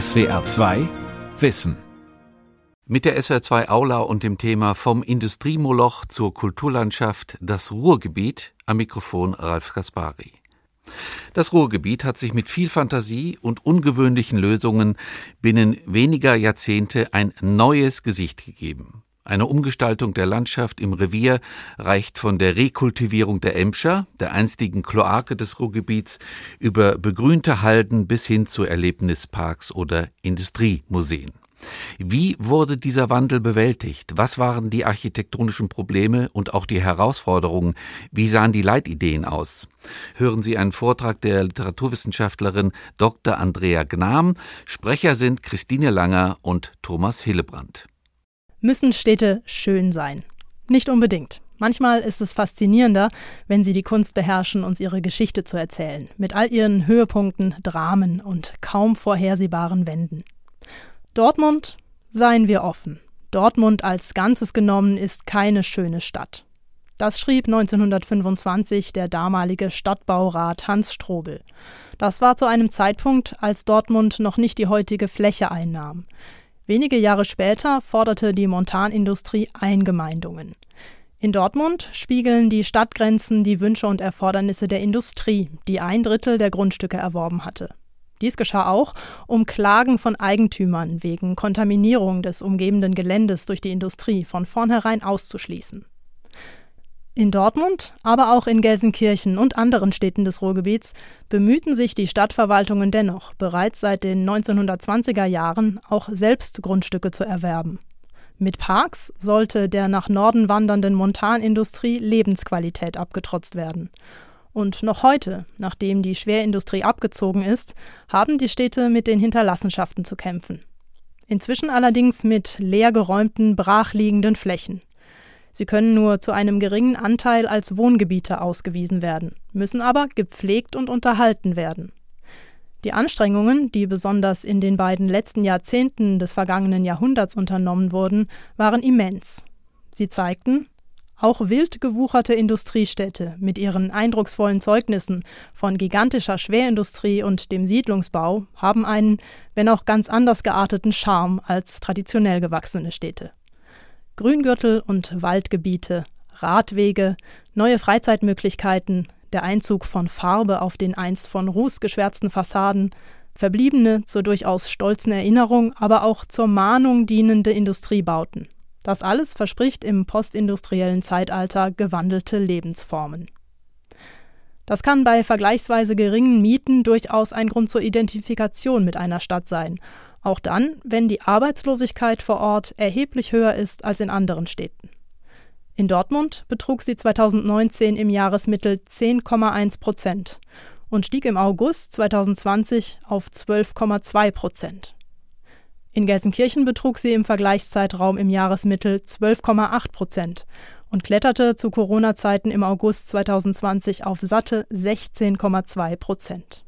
SWR 2 Wissen. Mit der SWR 2 Aula und dem Thema Vom Industriemoloch zur Kulturlandschaft das Ruhrgebiet am Mikrofon Ralf Kaspari. Das Ruhrgebiet hat sich mit viel Fantasie und ungewöhnlichen Lösungen binnen weniger Jahrzehnte ein neues Gesicht gegeben. Eine Umgestaltung der Landschaft im Revier reicht von der Rekultivierung der Emscher, der einstigen Kloake des Ruhrgebiets, über begrünte Halden bis hin zu Erlebnisparks oder Industriemuseen. Wie wurde dieser Wandel bewältigt? Was waren die architektonischen Probleme und auch die Herausforderungen? Wie sahen die Leitideen aus? Hören Sie einen Vortrag der Literaturwissenschaftlerin Dr. Andrea Gnam. Sprecher sind Christine Langer und Thomas Hillebrand. Müssen Städte schön sein? Nicht unbedingt. Manchmal ist es faszinierender, wenn sie die Kunst beherrschen, uns ihre Geschichte zu erzählen, mit all ihren Höhepunkten, Dramen und kaum vorhersehbaren Wänden. Dortmund, seien wir offen. Dortmund als Ganzes genommen ist keine schöne Stadt. Das schrieb 1925 der damalige Stadtbaurat Hans Strobel. Das war zu einem Zeitpunkt, als Dortmund noch nicht die heutige Fläche einnahm. Wenige Jahre später forderte die Montanindustrie Eingemeindungen. In Dortmund spiegeln die Stadtgrenzen die Wünsche und Erfordernisse der Industrie, die ein Drittel der Grundstücke erworben hatte. Dies geschah auch, um Klagen von Eigentümern wegen Kontaminierung des umgebenden Geländes durch die Industrie von vornherein auszuschließen. In Dortmund, aber auch in Gelsenkirchen und anderen Städten des Ruhrgebiets bemühten sich die Stadtverwaltungen dennoch, bereits seit den 1920er Jahren auch selbst Grundstücke zu erwerben. Mit Parks sollte der nach Norden wandernden Montanindustrie Lebensqualität abgetrotzt werden. Und noch heute, nachdem die Schwerindustrie abgezogen ist, haben die Städte mit den Hinterlassenschaften zu kämpfen. Inzwischen allerdings mit leergeräumten, brachliegenden Flächen. Sie können nur zu einem geringen Anteil als Wohngebiete ausgewiesen werden, müssen aber gepflegt und unterhalten werden. Die Anstrengungen, die besonders in den beiden letzten Jahrzehnten des vergangenen Jahrhunderts unternommen wurden, waren immens. Sie zeigten, auch wild gewucherte Industriestädte mit ihren eindrucksvollen Zeugnissen von gigantischer Schwerindustrie und dem Siedlungsbau haben einen, wenn auch ganz anders gearteten Charme als traditionell gewachsene Städte. Grüngürtel und Waldgebiete, Radwege, neue Freizeitmöglichkeiten, der Einzug von Farbe auf den einst von Ruß geschwärzten Fassaden, verbliebene zur durchaus stolzen Erinnerung, aber auch zur Mahnung dienende Industriebauten. Das alles verspricht im postindustriellen Zeitalter gewandelte Lebensformen. Das kann bei vergleichsweise geringen Mieten durchaus ein Grund zur Identifikation mit einer Stadt sein auch dann, wenn die Arbeitslosigkeit vor Ort erheblich höher ist als in anderen Städten. In Dortmund betrug sie 2019 im Jahresmittel 10,1 Prozent und stieg im August 2020 auf 12,2 Prozent. In Gelsenkirchen betrug sie im Vergleichszeitraum im Jahresmittel 12,8 Prozent und kletterte zu Corona-Zeiten im August 2020 auf satte 16,2 Prozent.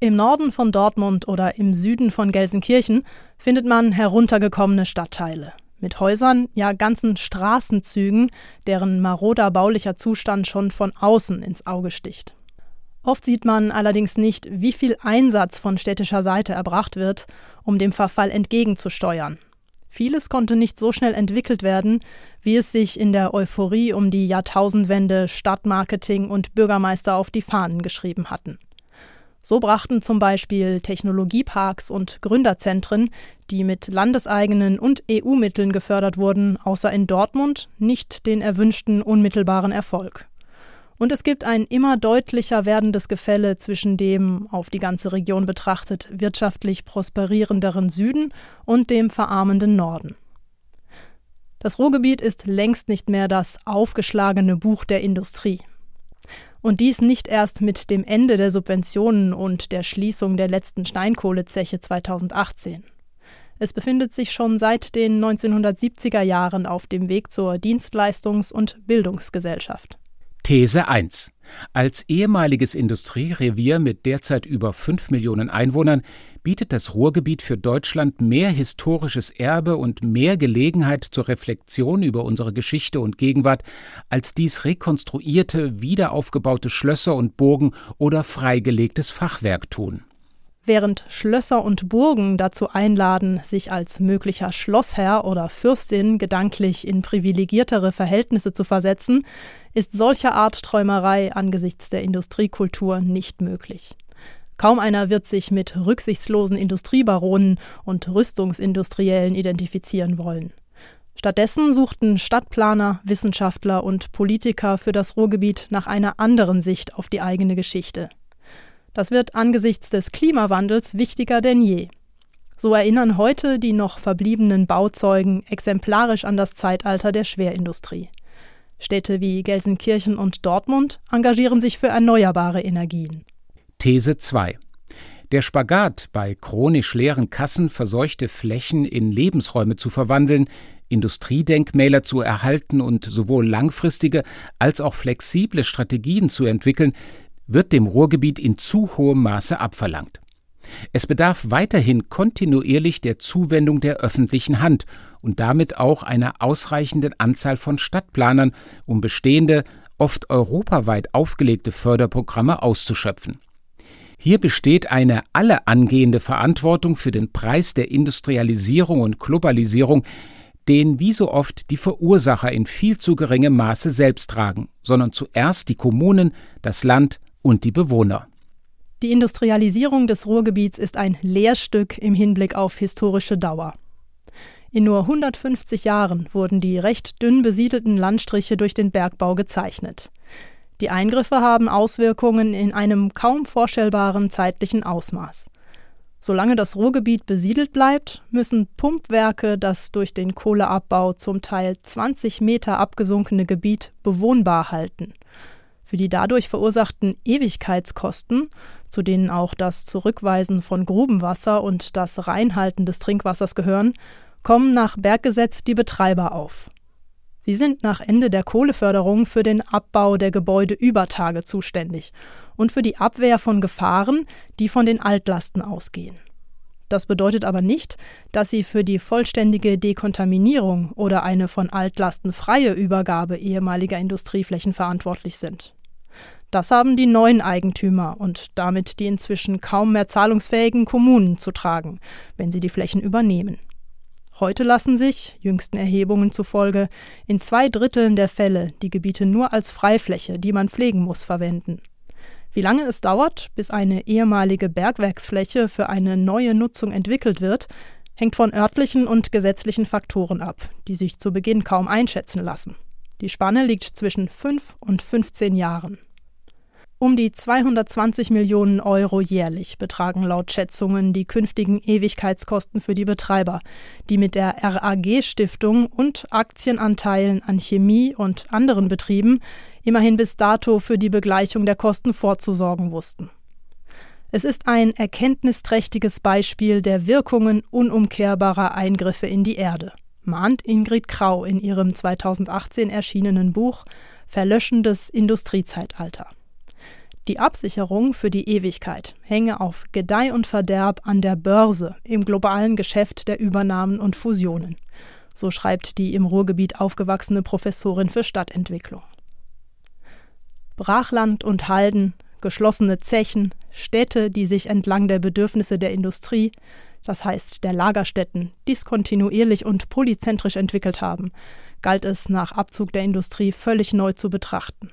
Im Norden von Dortmund oder im Süden von Gelsenkirchen findet man heruntergekommene Stadtteile mit Häusern, ja ganzen Straßenzügen, deren maroder baulicher Zustand schon von außen ins Auge sticht. Oft sieht man allerdings nicht, wie viel Einsatz von städtischer Seite erbracht wird, um dem Verfall entgegenzusteuern. Vieles konnte nicht so schnell entwickelt werden, wie es sich in der Euphorie um die Jahrtausendwende Stadtmarketing und Bürgermeister auf die Fahnen geschrieben hatten. So brachten zum Beispiel Technologieparks und Gründerzentren, die mit landeseigenen und EU-Mitteln gefördert wurden, außer in Dortmund nicht den erwünschten unmittelbaren Erfolg. Und es gibt ein immer deutlicher werdendes Gefälle zwischen dem, auf die ganze Region betrachtet, wirtschaftlich prosperierenderen Süden und dem verarmenden Norden. Das Ruhrgebiet ist längst nicht mehr das aufgeschlagene Buch der Industrie. Und dies nicht erst mit dem Ende der Subventionen und der Schließung der letzten Steinkohlezeche 2018. Es befindet sich schon seit den 1970er Jahren auf dem Weg zur Dienstleistungs- und Bildungsgesellschaft. These 1. Als ehemaliges Industrierevier mit derzeit über 5 Millionen Einwohnern bietet das Ruhrgebiet für Deutschland mehr historisches Erbe und mehr Gelegenheit zur Reflexion über unsere Geschichte und Gegenwart, als dies rekonstruierte, wiederaufgebaute Schlösser und Burgen oder freigelegtes Fachwerk tun. Während Schlösser und Burgen dazu einladen, sich als möglicher Schlossherr oder Fürstin gedanklich in privilegiertere Verhältnisse zu versetzen, ist solcher Art Träumerei angesichts der Industriekultur nicht möglich. Kaum einer wird sich mit rücksichtslosen Industriebaronen und Rüstungsindustriellen identifizieren wollen. Stattdessen suchten Stadtplaner, Wissenschaftler und Politiker für das Ruhrgebiet nach einer anderen Sicht auf die eigene Geschichte. Das wird angesichts des Klimawandels wichtiger denn je. So erinnern heute die noch verbliebenen Bauzeugen exemplarisch an das Zeitalter der Schwerindustrie. Städte wie Gelsenkirchen und Dortmund engagieren sich für erneuerbare Energien. These 2. Der Spagat, bei chronisch leeren Kassen verseuchte Flächen in Lebensräume zu verwandeln, Industriedenkmäler zu erhalten und sowohl langfristige als auch flexible Strategien zu entwickeln, wird dem Ruhrgebiet in zu hohem Maße abverlangt. Es bedarf weiterhin kontinuierlich der Zuwendung der öffentlichen Hand und damit auch einer ausreichenden Anzahl von Stadtplanern, um bestehende, oft europaweit aufgelegte Förderprogramme auszuschöpfen. Hier besteht eine alle angehende Verantwortung für den Preis der Industrialisierung und Globalisierung, den wie so oft die Verursacher in viel zu geringem Maße selbst tragen, sondern zuerst die Kommunen, das Land und die Bewohner. Die Industrialisierung des Ruhrgebiets ist ein Lehrstück im Hinblick auf historische Dauer. In nur 150 Jahren wurden die recht dünn besiedelten Landstriche durch den Bergbau gezeichnet. Die Eingriffe haben Auswirkungen in einem kaum vorstellbaren zeitlichen Ausmaß. Solange das Ruhrgebiet besiedelt bleibt, müssen Pumpwerke das durch den Kohleabbau zum Teil 20 Meter abgesunkene Gebiet bewohnbar halten. Für die dadurch verursachten Ewigkeitskosten, zu denen auch das Zurückweisen von Grubenwasser und das Reinhalten des Trinkwassers gehören, kommen nach Berggesetz die Betreiber auf. Sie sind nach Ende der Kohleförderung für den Abbau der Gebäude über Tage zuständig und für die Abwehr von Gefahren, die von den Altlasten ausgehen. Das bedeutet aber nicht, dass sie für die vollständige Dekontaminierung oder eine von Altlasten freie Übergabe ehemaliger Industrieflächen verantwortlich sind. Das haben die neuen Eigentümer und damit die inzwischen kaum mehr zahlungsfähigen Kommunen zu tragen, wenn sie die Flächen übernehmen. Heute lassen sich, jüngsten Erhebungen zufolge, in zwei Dritteln der Fälle die Gebiete nur als Freifläche, die man pflegen muss, verwenden. Wie lange es dauert, bis eine ehemalige Bergwerksfläche für eine neue Nutzung entwickelt wird, hängt von örtlichen und gesetzlichen Faktoren ab, die sich zu Beginn kaum einschätzen lassen. Die Spanne liegt zwischen 5 und 15 Jahren. Um die 220 Millionen Euro jährlich betragen laut Schätzungen die künftigen Ewigkeitskosten für die Betreiber, die mit der RAG-Stiftung und Aktienanteilen an Chemie und anderen Betrieben immerhin bis dato für die Begleichung der Kosten vorzusorgen wussten. Es ist ein erkenntnisträchtiges Beispiel der Wirkungen unumkehrbarer Eingriffe in die Erde, mahnt Ingrid Krau in ihrem 2018 erschienenen Buch Verlöschendes Industriezeitalter. Die Absicherung für die Ewigkeit hänge auf Gedeih und Verderb an der Börse im globalen Geschäft der Übernahmen und Fusionen. So schreibt die im Ruhrgebiet aufgewachsene Professorin für Stadtentwicklung. Brachland und Halden, geschlossene Zechen, Städte, die sich entlang der Bedürfnisse der Industrie, das heißt der Lagerstätten, diskontinuierlich und polyzentrisch entwickelt haben, galt es nach Abzug der Industrie völlig neu zu betrachten.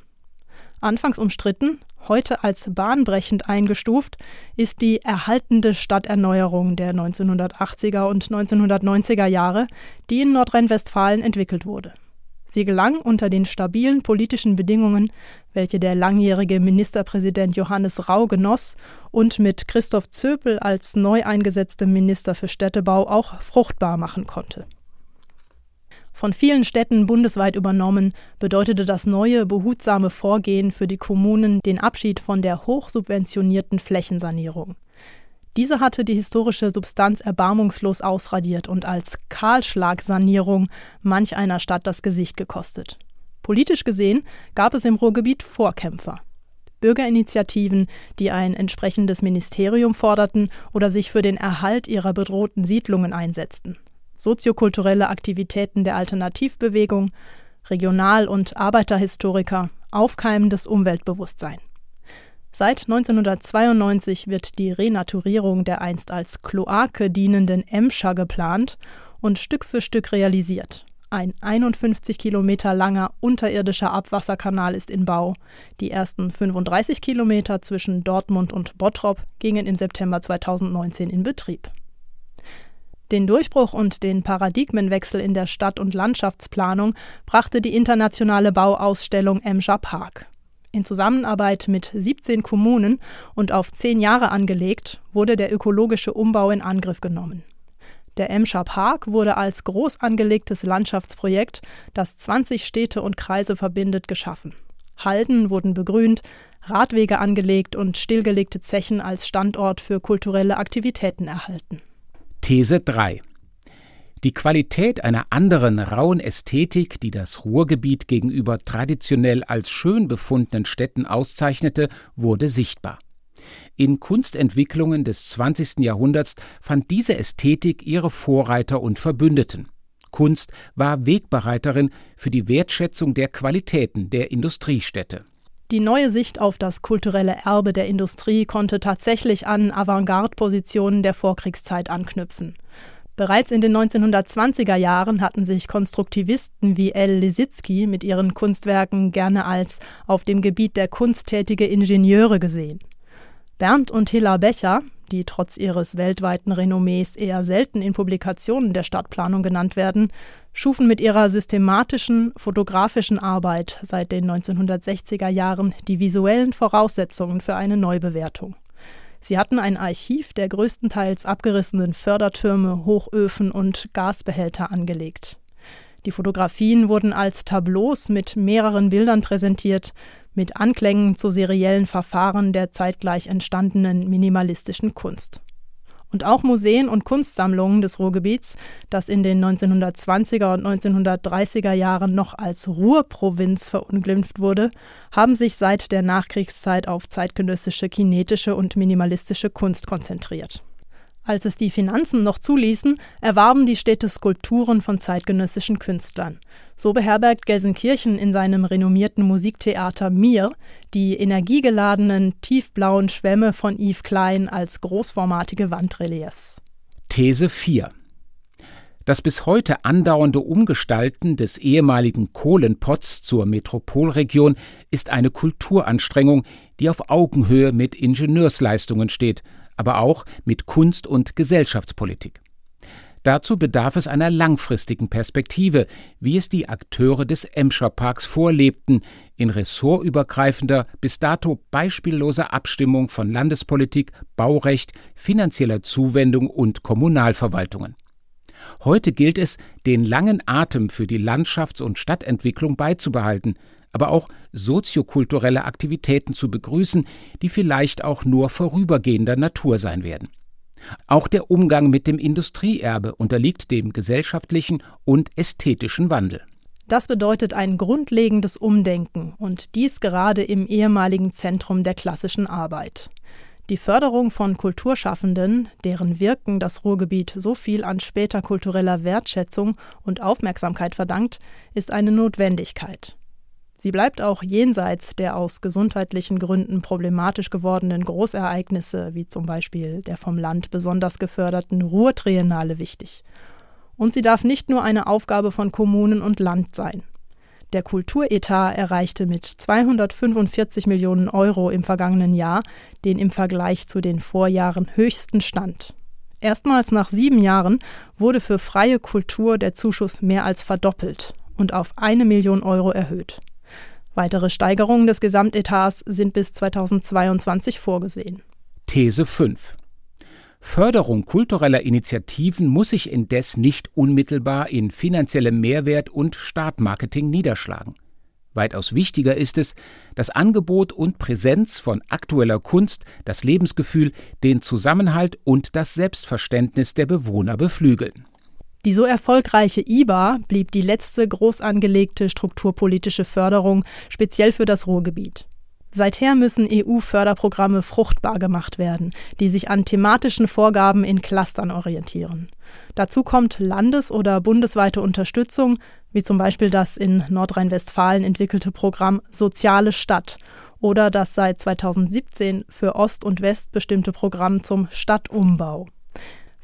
Anfangs umstritten, heute als bahnbrechend eingestuft, ist die erhaltende Stadterneuerung der 1980er und 1990er Jahre, die in Nordrhein-Westfalen entwickelt wurde. Sie gelang unter den stabilen politischen Bedingungen, welche der langjährige Ministerpräsident Johannes Rau genoss und mit Christoph Zöpel als neu eingesetztem Minister für Städtebau auch fruchtbar machen konnte. Von vielen Städten bundesweit übernommen, bedeutete das neue, behutsame Vorgehen für die Kommunen den Abschied von der hochsubventionierten Flächensanierung. Diese hatte die historische Substanz erbarmungslos ausradiert und als Kahlschlagsanierung manch einer Stadt das Gesicht gekostet. Politisch gesehen gab es im Ruhrgebiet Vorkämpfer. Bürgerinitiativen, die ein entsprechendes Ministerium forderten oder sich für den Erhalt ihrer bedrohten Siedlungen einsetzten soziokulturelle Aktivitäten der Alternativbewegung, Regional- und Arbeiterhistoriker, aufkeimendes Umweltbewusstsein. Seit 1992 wird die Renaturierung der einst als Kloake dienenden Emscher geplant und Stück für Stück realisiert. Ein 51 Kilometer langer unterirdischer Abwasserkanal ist in Bau. Die ersten 35 Kilometer zwischen Dortmund und Bottrop gingen im September 2019 in Betrieb. Den Durchbruch und den Paradigmenwechsel in der Stadt- und Landschaftsplanung brachte die internationale Bauausstellung Emscher Park. In Zusammenarbeit mit 17 Kommunen und auf zehn Jahre angelegt, wurde der ökologische Umbau in Angriff genommen. Der Emscher Park wurde als groß angelegtes Landschaftsprojekt, das 20 Städte und Kreise verbindet, geschaffen. Halden wurden begrünt, Radwege angelegt und stillgelegte Zechen als Standort für kulturelle Aktivitäten erhalten. These 3 die Qualität einer anderen rauen Ästhetik, die das Ruhrgebiet gegenüber traditionell als schön befundenen Städten auszeichnete, wurde sichtbar. In Kunstentwicklungen des 20. Jahrhunderts fand diese Ästhetik ihre Vorreiter und Verbündeten. Kunst war Wegbereiterin für die Wertschätzung der Qualitäten der Industriestädte. Die neue Sicht auf das kulturelle Erbe der Industrie konnte tatsächlich an Avantgarde-Positionen der Vorkriegszeit anknüpfen. Bereits in den 1920er Jahren hatten sich Konstruktivisten wie L. Lissitzky mit ihren Kunstwerken gerne als auf dem Gebiet der Kunst tätige Ingenieure gesehen. Bernd und Hilla Becher, die trotz ihres weltweiten Renommees eher selten in Publikationen der Stadtplanung genannt werden, schufen mit ihrer systematischen fotografischen Arbeit seit den 1960er Jahren die visuellen Voraussetzungen für eine Neubewertung. Sie hatten ein Archiv der größtenteils abgerissenen Fördertürme, Hochöfen und Gasbehälter angelegt. Die Fotografien wurden als Tableaus mit mehreren Bildern präsentiert, mit Anklängen zu seriellen Verfahren der zeitgleich entstandenen minimalistischen Kunst. Und auch Museen und Kunstsammlungen des Ruhrgebiets, das in den 1920er und 1930er Jahren noch als Ruhrprovinz verunglimpft wurde, haben sich seit der Nachkriegszeit auf zeitgenössische kinetische und minimalistische Kunst konzentriert. Als es die Finanzen noch zuließen, erwarben die Städte Skulpturen von zeitgenössischen Künstlern. So beherbergt Gelsenkirchen in seinem renommierten Musiktheater Mir die energiegeladenen tiefblauen Schwämme von Yves Klein als großformatige Wandreliefs. These 4 das bis heute andauernde Umgestalten des ehemaligen Kohlenpots zur Metropolregion ist eine Kulturanstrengung, die auf Augenhöhe mit Ingenieursleistungen steht, aber auch mit Kunst- und Gesellschaftspolitik. Dazu bedarf es einer langfristigen Perspektive, wie es die Akteure des Emscher Parks vorlebten, in ressortübergreifender, bis dato beispielloser Abstimmung von Landespolitik, Baurecht, finanzieller Zuwendung und Kommunalverwaltungen. Heute gilt es, den langen Atem für die Landschafts- und Stadtentwicklung beizubehalten, aber auch soziokulturelle Aktivitäten zu begrüßen, die vielleicht auch nur vorübergehender Natur sein werden. Auch der Umgang mit dem Industrieerbe unterliegt dem gesellschaftlichen und ästhetischen Wandel. Das bedeutet ein grundlegendes Umdenken und dies gerade im ehemaligen Zentrum der klassischen Arbeit. Die Förderung von Kulturschaffenden, deren Wirken das Ruhrgebiet so viel an später kultureller Wertschätzung und Aufmerksamkeit verdankt, ist eine Notwendigkeit. Sie bleibt auch jenseits der aus gesundheitlichen Gründen problematisch gewordenen Großereignisse, wie zum Beispiel der vom Land besonders geförderten Ruhrtriennale, wichtig. Und sie darf nicht nur eine Aufgabe von Kommunen und Land sein. Der Kulturetat erreichte mit 245 Millionen Euro im vergangenen Jahr den im Vergleich zu den Vorjahren höchsten Stand. Erstmals nach sieben Jahren wurde für freie Kultur der Zuschuss mehr als verdoppelt und auf eine Million Euro erhöht. Weitere Steigerungen des Gesamtetats sind bis 2022 vorgesehen. These 5 Förderung kultureller Initiativen muss sich indes nicht unmittelbar in finanziellem Mehrwert und Startmarketing niederschlagen. Weitaus wichtiger ist es, das Angebot und Präsenz von aktueller Kunst, das Lebensgefühl, den Zusammenhalt und das Selbstverständnis der Bewohner beflügeln. Die so erfolgreiche IBA blieb die letzte groß angelegte strukturpolitische Förderung speziell für das Ruhrgebiet. Seither müssen EU-Förderprogramme fruchtbar gemacht werden, die sich an thematischen Vorgaben in Clustern orientieren. Dazu kommt landes- oder bundesweite Unterstützung, wie zum Beispiel das in Nordrhein-Westfalen entwickelte Programm Soziale Stadt oder das seit 2017 für Ost und West bestimmte Programm zum Stadtumbau.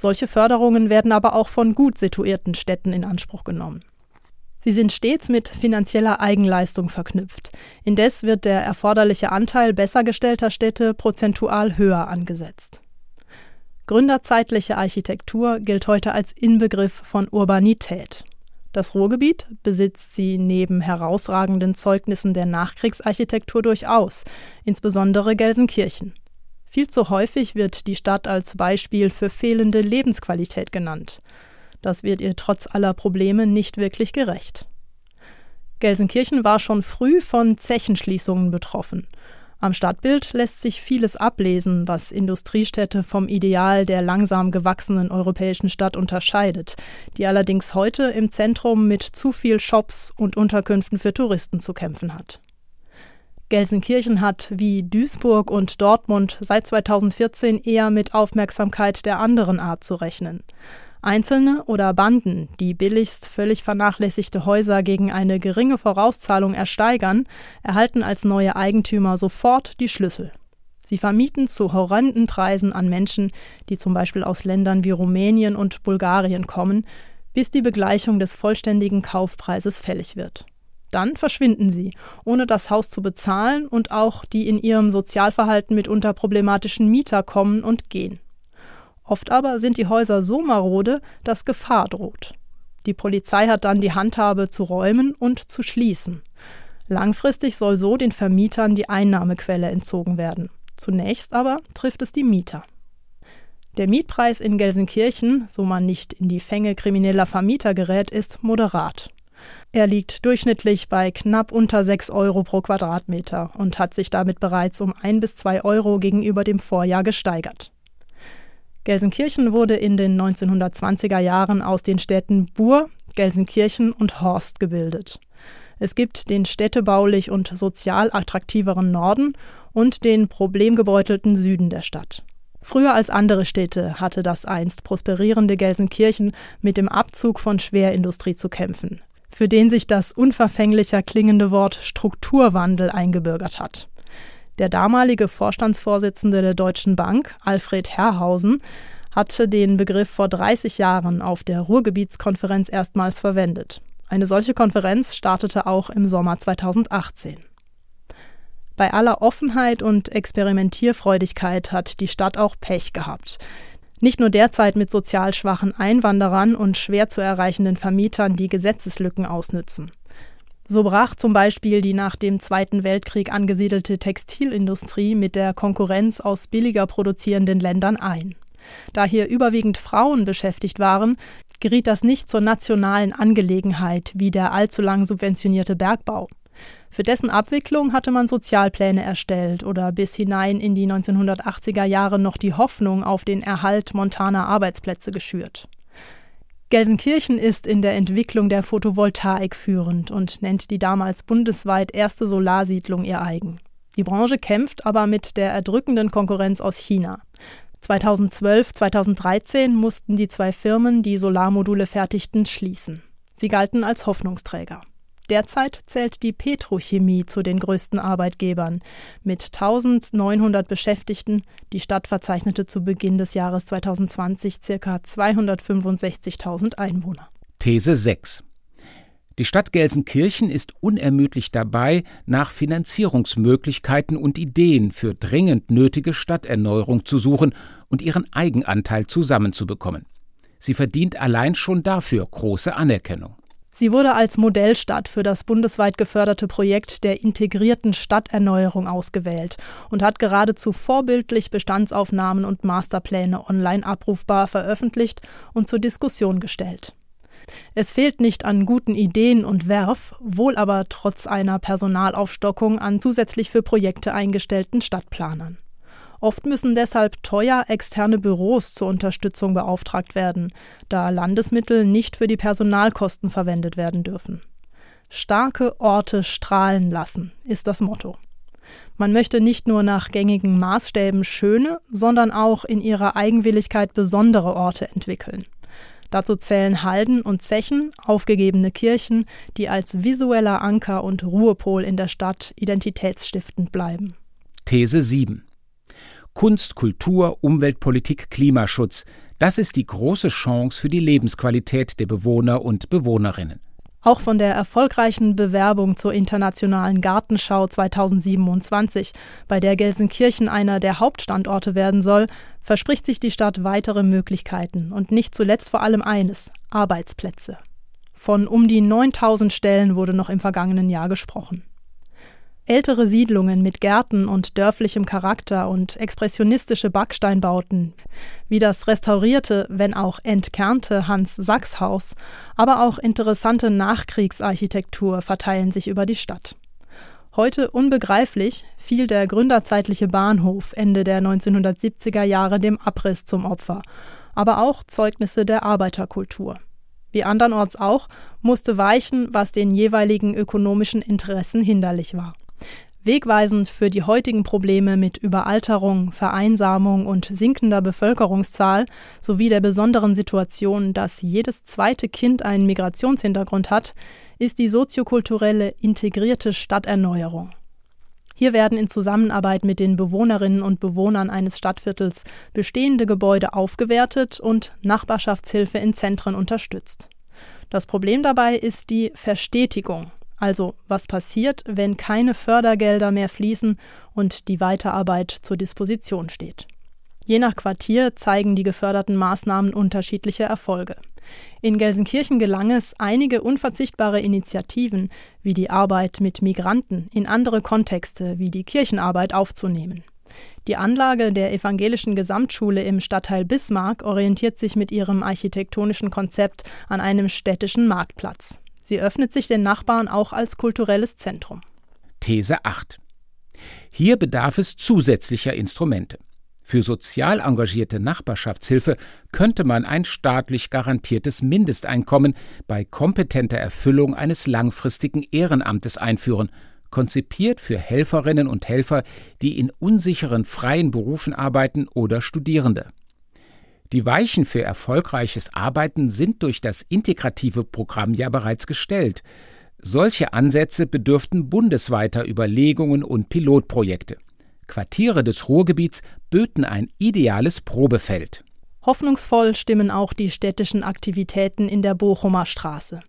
Solche Förderungen werden aber auch von gut situierten Städten in Anspruch genommen. Sie sind stets mit finanzieller Eigenleistung verknüpft. Indes wird der erforderliche Anteil besser gestellter Städte prozentual höher angesetzt. Gründerzeitliche Architektur gilt heute als Inbegriff von Urbanität. Das Ruhrgebiet besitzt sie neben herausragenden Zeugnissen der Nachkriegsarchitektur durchaus, insbesondere Gelsenkirchen. Viel zu häufig wird die Stadt als Beispiel für fehlende Lebensqualität genannt. Das wird ihr trotz aller Probleme nicht wirklich gerecht. Gelsenkirchen war schon früh von Zechenschließungen betroffen. Am Stadtbild lässt sich vieles ablesen, was Industriestädte vom Ideal der langsam gewachsenen europäischen Stadt unterscheidet, die allerdings heute im Zentrum mit zu viel Shops und Unterkünften für Touristen zu kämpfen hat. Gelsenkirchen hat wie Duisburg und Dortmund seit 2014 eher mit Aufmerksamkeit der anderen Art zu rechnen. Einzelne oder Banden, die billigst völlig vernachlässigte Häuser gegen eine geringe Vorauszahlung ersteigern, erhalten als neue Eigentümer sofort die Schlüssel. Sie vermieten zu horrenden Preisen an Menschen, die zum Beispiel aus Ländern wie Rumänien und Bulgarien kommen, bis die Begleichung des vollständigen Kaufpreises fällig wird. Dann verschwinden sie, ohne das Haus zu bezahlen und auch die in ihrem Sozialverhalten mitunter problematischen Mieter kommen und gehen. Oft aber sind die Häuser so marode, dass Gefahr droht. Die Polizei hat dann die Handhabe zu räumen und zu schließen. Langfristig soll so den Vermietern die Einnahmequelle entzogen werden. Zunächst aber trifft es die Mieter. Der Mietpreis in Gelsenkirchen, so man nicht in die Fänge krimineller Vermieter gerät, ist moderat. Er liegt durchschnittlich bei knapp unter 6 Euro pro Quadratmeter und hat sich damit bereits um 1 bis 2 Euro gegenüber dem Vorjahr gesteigert. Gelsenkirchen wurde in den 1920er Jahren aus den Städten Bur, Gelsenkirchen und Horst gebildet. Es gibt den städtebaulich und sozial attraktiveren Norden und den problemgebeutelten Süden der Stadt. Früher als andere Städte hatte das einst prosperierende Gelsenkirchen mit dem Abzug von Schwerindustrie zu kämpfen, für den sich das unverfänglicher klingende Wort Strukturwandel eingebürgert hat. Der damalige Vorstandsvorsitzende der Deutschen Bank, Alfred Herrhausen, hatte den Begriff vor 30 Jahren auf der Ruhrgebietskonferenz erstmals verwendet. Eine solche Konferenz startete auch im Sommer 2018. Bei aller Offenheit und Experimentierfreudigkeit hat die Stadt auch Pech gehabt. Nicht nur derzeit mit sozial schwachen Einwanderern und schwer zu erreichenden Vermietern, die Gesetzeslücken ausnützen. So brach zum Beispiel die nach dem Zweiten Weltkrieg angesiedelte Textilindustrie mit der Konkurrenz aus billiger produzierenden Ländern ein. Da hier überwiegend Frauen beschäftigt waren, geriet das nicht zur nationalen Angelegenheit wie der allzu lang subventionierte Bergbau. Für dessen Abwicklung hatte man Sozialpläne erstellt oder bis hinein in die 1980er Jahre noch die Hoffnung auf den Erhalt montaner Arbeitsplätze geschürt. Gelsenkirchen ist in der Entwicklung der Photovoltaik führend und nennt die damals bundesweit erste Solarsiedlung ihr eigen. Die Branche kämpft aber mit der erdrückenden Konkurrenz aus China. 2012, 2013 mussten die zwei Firmen, die Solarmodule fertigten, schließen. Sie galten als Hoffnungsträger. Derzeit zählt die Petrochemie zu den größten Arbeitgebern. Mit 1900 Beschäftigten, die Stadt verzeichnete zu Beginn des Jahres 2020 ca. 265.000 Einwohner. These 6. Die Stadt Gelsenkirchen ist unermüdlich dabei, nach Finanzierungsmöglichkeiten und Ideen für dringend nötige Stadterneuerung zu suchen und ihren Eigenanteil zusammenzubekommen. Sie verdient allein schon dafür große Anerkennung. Sie wurde als Modellstadt für das bundesweit geförderte Projekt der integrierten Stadterneuerung ausgewählt und hat geradezu vorbildlich Bestandsaufnahmen und Masterpläne online abrufbar veröffentlicht und zur Diskussion gestellt. Es fehlt nicht an guten Ideen und Werf, wohl aber trotz einer Personalaufstockung an zusätzlich für Projekte eingestellten Stadtplanern. Oft müssen deshalb teuer externe Büros zur Unterstützung beauftragt werden, da Landesmittel nicht für die Personalkosten verwendet werden dürfen. Starke Orte strahlen lassen ist das Motto. Man möchte nicht nur nach gängigen Maßstäben schöne, sondern auch in ihrer Eigenwilligkeit besondere Orte entwickeln. Dazu zählen Halden und Zechen, aufgegebene Kirchen, die als visueller Anker und Ruhepol in der Stadt identitätsstiftend bleiben. These 7. Kunst, Kultur, Umweltpolitik, Klimaschutz. Das ist die große Chance für die Lebensqualität der Bewohner und Bewohnerinnen. Auch von der erfolgreichen Bewerbung zur Internationalen Gartenschau 2027, bei der Gelsenkirchen einer der Hauptstandorte werden soll, verspricht sich die Stadt weitere Möglichkeiten und nicht zuletzt vor allem eines: Arbeitsplätze. Von um die 9000 Stellen wurde noch im vergangenen Jahr gesprochen. Ältere Siedlungen mit Gärten und dörflichem Charakter und expressionistische Backsteinbauten, wie das restaurierte, wenn auch entkernte Hans-Sachs-Haus, aber auch interessante Nachkriegsarchitektur verteilen sich über die Stadt. Heute unbegreiflich fiel der gründerzeitliche Bahnhof Ende der 1970er Jahre dem Abriss zum Opfer, aber auch Zeugnisse der Arbeiterkultur. Wie andernorts auch, musste weichen, was den jeweiligen ökonomischen Interessen hinderlich war. Wegweisend für die heutigen Probleme mit Überalterung, Vereinsamung und sinkender Bevölkerungszahl sowie der besonderen Situation, dass jedes zweite Kind einen Migrationshintergrund hat, ist die soziokulturelle integrierte Stadterneuerung. Hier werden in Zusammenarbeit mit den Bewohnerinnen und Bewohnern eines Stadtviertels bestehende Gebäude aufgewertet und Nachbarschaftshilfe in Zentren unterstützt. Das Problem dabei ist die Verstetigung, also was passiert, wenn keine Fördergelder mehr fließen und die Weiterarbeit zur Disposition steht. Je nach Quartier zeigen die geförderten Maßnahmen unterschiedliche Erfolge. In Gelsenkirchen gelang es, einige unverzichtbare Initiativen wie die Arbeit mit Migranten in andere Kontexte wie die Kirchenarbeit aufzunehmen. Die Anlage der evangelischen Gesamtschule im Stadtteil Bismarck orientiert sich mit ihrem architektonischen Konzept an einem städtischen Marktplatz. Sie öffnet sich den Nachbarn auch als kulturelles Zentrum. These 8. Hier bedarf es zusätzlicher Instrumente. Für sozial engagierte Nachbarschaftshilfe könnte man ein staatlich garantiertes Mindesteinkommen bei kompetenter Erfüllung eines langfristigen Ehrenamtes einführen, konzipiert für Helferinnen und Helfer, die in unsicheren freien Berufen arbeiten oder Studierende. Die Weichen für erfolgreiches Arbeiten sind durch das integrative Programm ja bereits gestellt. Solche Ansätze bedürften bundesweiter Überlegungen und Pilotprojekte. Quartiere des Ruhrgebiets böten ein ideales Probefeld. Hoffnungsvoll stimmen auch die städtischen Aktivitäten in der Bochumer Straße.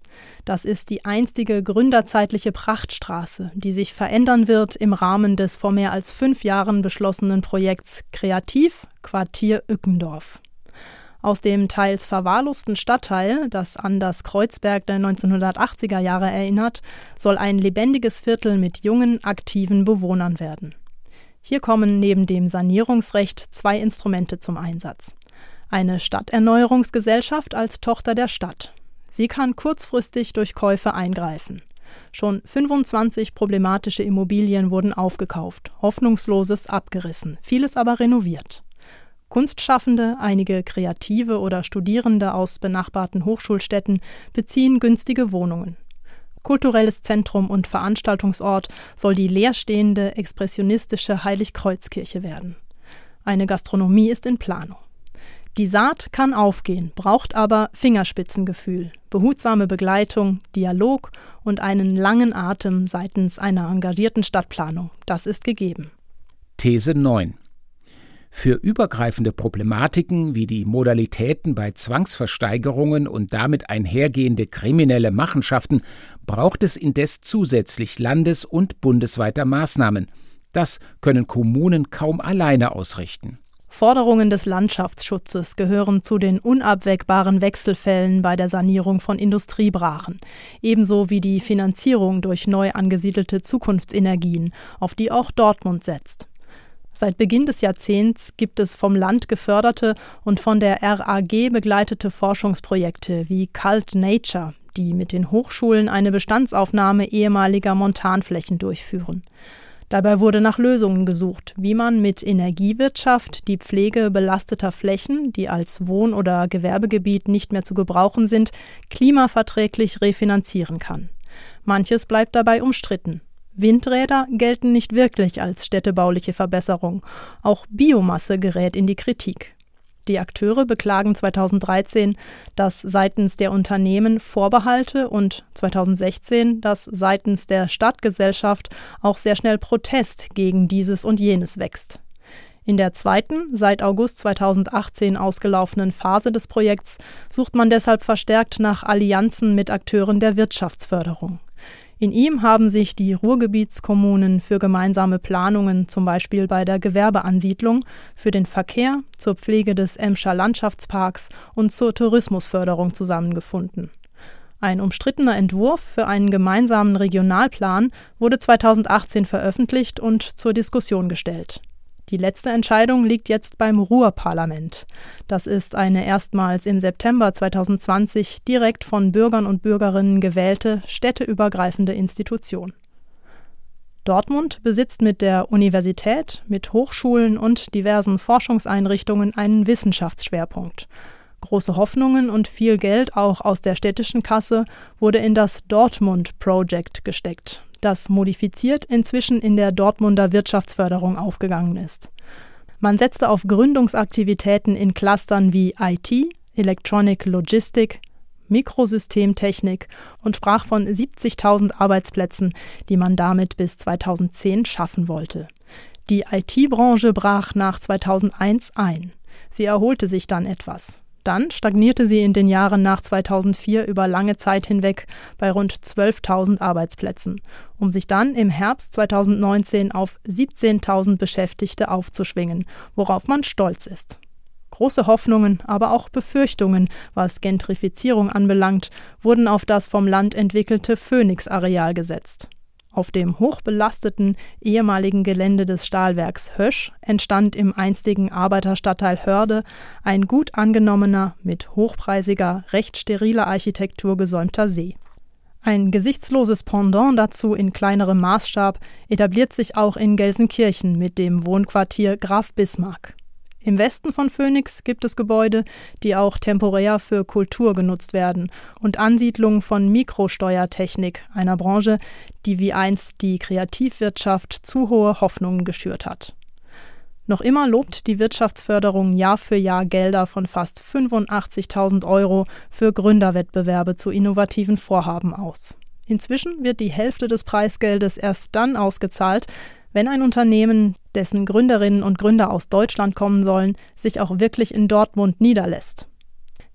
Das ist die einstige gründerzeitliche Prachtstraße, die sich verändern wird im Rahmen des vor mehr als fünf Jahren beschlossenen Projekts Kreativ Quartier Ückendorf. Aus dem teils verwahrlosten Stadtteil, das an das Kreuzberg der 1980er Jahre erinnert, soll ein lebendiges Viertel mit jungen, aktiven Bewohnern werden. Hier kommen neben dem Sanierungsrecht zwei Instrumente zum Einsatz. Eine Stadterneuerungsgesellschaft als Tochter der Stadt. Sie kann kurzfristig durch Käufe eingreifen. Schon 25 problematische Immobilien wurden aufgekauft, Hoffnungsloses abgerissen, vieles aber renoviert. Kunstschaffende, einige Kreative oder Studierende aus benachbarten Hochschulstädten beziehen günstige Wohnungen. Kulturelles Zentrum und Veranstaltungsort soll die leerstehende expressionistische Heiligkreuzkirche werden. Eine Gastronomie ist in Planung. Die Saat kann aufgehen, braucht aber Fingerspitzengefühl, behutsame Begleitung, Dialog und einen langen Atem seitens einer engagierten Stadtplanung. Das ist gegeben. These 9. Für übergreifende Problematiken wie die Modalitäten bei Zwangsversteigerungen und damit einhergehende kriminelle Machenschaften braucht es indes zusätzlich landes- und bundesweiter Maßnahmen. Das können Kommunen kaum alleine ausrichten. Forderungen des Landschaftsschutzes gehören zu den unabwegbaren Wechselfällen bei der Sanierung von Industriebrachen, ebenso wie die Finanzierung durch neu angesiedelte Zukunftsenergien, auf die auch Dortmund setzt. Seit Beginn des Jahrzehnts gibt es vom Land geförderte und von der RAG begleitete Forschungsprojekte wie Cult Nature, die mit den Hochschulen eine Bestandsaufnahme ehemaliger Montanflächen durchführen. Dabei wurde nach Lösungen gesucht, wie man mit Energiewirtschaft die Pflege belasteter Flächen, die als Wohn- oder Gewerbegebiet nicht mehr zu gebrauchen sind, klimaverträglich refinanzieren kann. Manches bleibt dabei umstritten. Windräder gelten nicht wirklich als städtebauliche Verbesserung. Auch Biomasse gerät in die Kritik. Die Akteure beklagen 2013, dass seitens der Unternehmen Vorbehalte und 2016, dass seitens der Stadtgesellschaft auch sehr schnell Protest gegen dieses und jenes wächst. In der zweiten, seit August 2018 ausgelaufenen Phase des Projekts sucht man deshalb verstärkt nach Allianzen mit Akteuren der Wirtschaftsförderung. In ihm haben sich die Ruhrgebietskommunen für gemeinsame Planungen, zum Beispiel bei der Gewerbeansiedlung, für den Verkehr, zur Pflege des Emscher Landschaftsparks und zur Tourismusförderung zusammengefunden. Ein umstrittener Entwurf für einen gemeinsamen Regionalplan wurde 2018 veröffentlicht und zur Diskussion gestellt. Die letzte Entscheidung liegt jetzt beim Ruhrparlament. Das ist eine erstmals im September 2020 direkt von Bürgern und Bürgerinnen gewählte städteübergreifende Institution. Dortmund besitzt mit der Universität, mit Hochschulen und diversen Forschungseinrichtungen einen Wissenschaftsschwerpunkt. Große Hoffnungen und viel Geld auch aus der städtischen Kasse wurde in das Dortmund Project gesteckt, das modifiziert inzwischen in der Dortmunder Wirtschaftsförderung aufgegangen ist. Man setzte auf Gründungsaktivitäten in Clustern wie IT, Electronic Logistik, Mikrosystemtechnik und sprach von 70.000 Arbeitsplätzen, die man damit bis 2010 schaffen wollte. Die IT-Branche brach nach 2001 ein. Sie erholte sich dann etwas. Dann stagnierte sie in den Jahren nach 2004 über lange Zeit hinweg bei rund 12.000 Arbeitsplätzen, um sich dann im Herbst 2019 auf 17.000 Beschäftigte aufzuschwingen, worauf man stolz ist. Große Hoffnungen, aber auch Befürchtungen, was Gentrifizierung anbelangt, wurden auf das vom Land entwickelte Phoenix-Areal gesetzt. Auf dem hochbelasteten ehemaligen Gelände des Stahlwerks Hösch entstand im einstigen Arbeiterstadtteil Hörde ein gut angenommener, mit hochpreisiger, recht steriler Architektur gesäumter See. Ein gesichtsloses Pendant dazu in kleinerem Maßstab etabliert sich auch in Gelsenkirchen mit dem Wohnquartier Graf Bismarck. Im Westen von Phoenix gibt es Gebäude, die auch temporär für Kultur genutzt werden und Ansiedlungen von Mikrosteuertechnik, einer Branche, die wie einst die Kreativwirtschaft zu hohe Hoffnungen geschürt hat. Noch immer lobt die Wirtschaftsförderung Jahr für Jahr Gelder von fast 85.000 Euro für Gründerwettbewerbe zu innovativen Vorhaben aus. Inzwischen wird die Hälfte des Preisgeldes erst dann ausgezahlt, wenn ein Unternehmen, dessen Gründerinnen und Gründer aus Deutschland kommen sollen, sich auch wirklich in Dortmund niederlässt.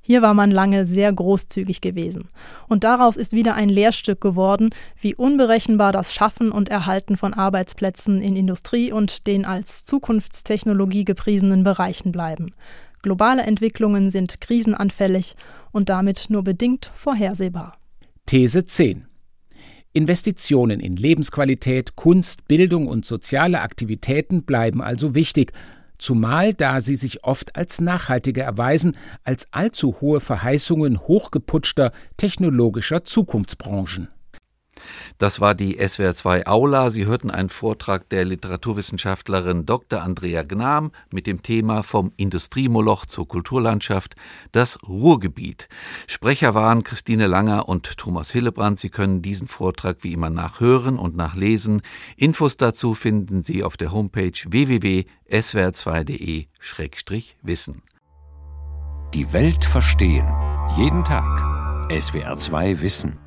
Hier war man lange sehr großzügig gewesen. Und daraus ist wieder ein Lehrstück geworden, wie unberechenbar das Schaffen und Erhalten von Arbeitsplätzen in Industrie und den als Zukunftstechnologie gepriesenen Bereichen bleiben. Globale Entwicklungen sind krisenanfällig und damit nur bedingt vorhersehbar. These 10 Investitionen in Lebensqualität, Kunst, Bildung und soziale Aktivitäten bleiben also wichtig, zumal da sie sich oft als nachhaltiger erweisen als allzu hohe Verheißungen hochgeputschter technologischer Zukunftsbranchen. Das war die SWR2 Aula. Sie hörten einen Vortrag der Literaturwissenschaftlerin Dr. Andrea Gnam mit dem Thema vom Industriemoloch zur Kulturlandschaft, das Ruhrgebiet. Sprecher waren Christine Langer und Thomas Hillebrand. Sie können diesen Vortrag wie immer nachhören und nachlesen. Infos dazu finden Sie auf der Homepage www.swr2.de-wissen. Die Welt verstehen. Jeden Tag. SWR2 Wissen.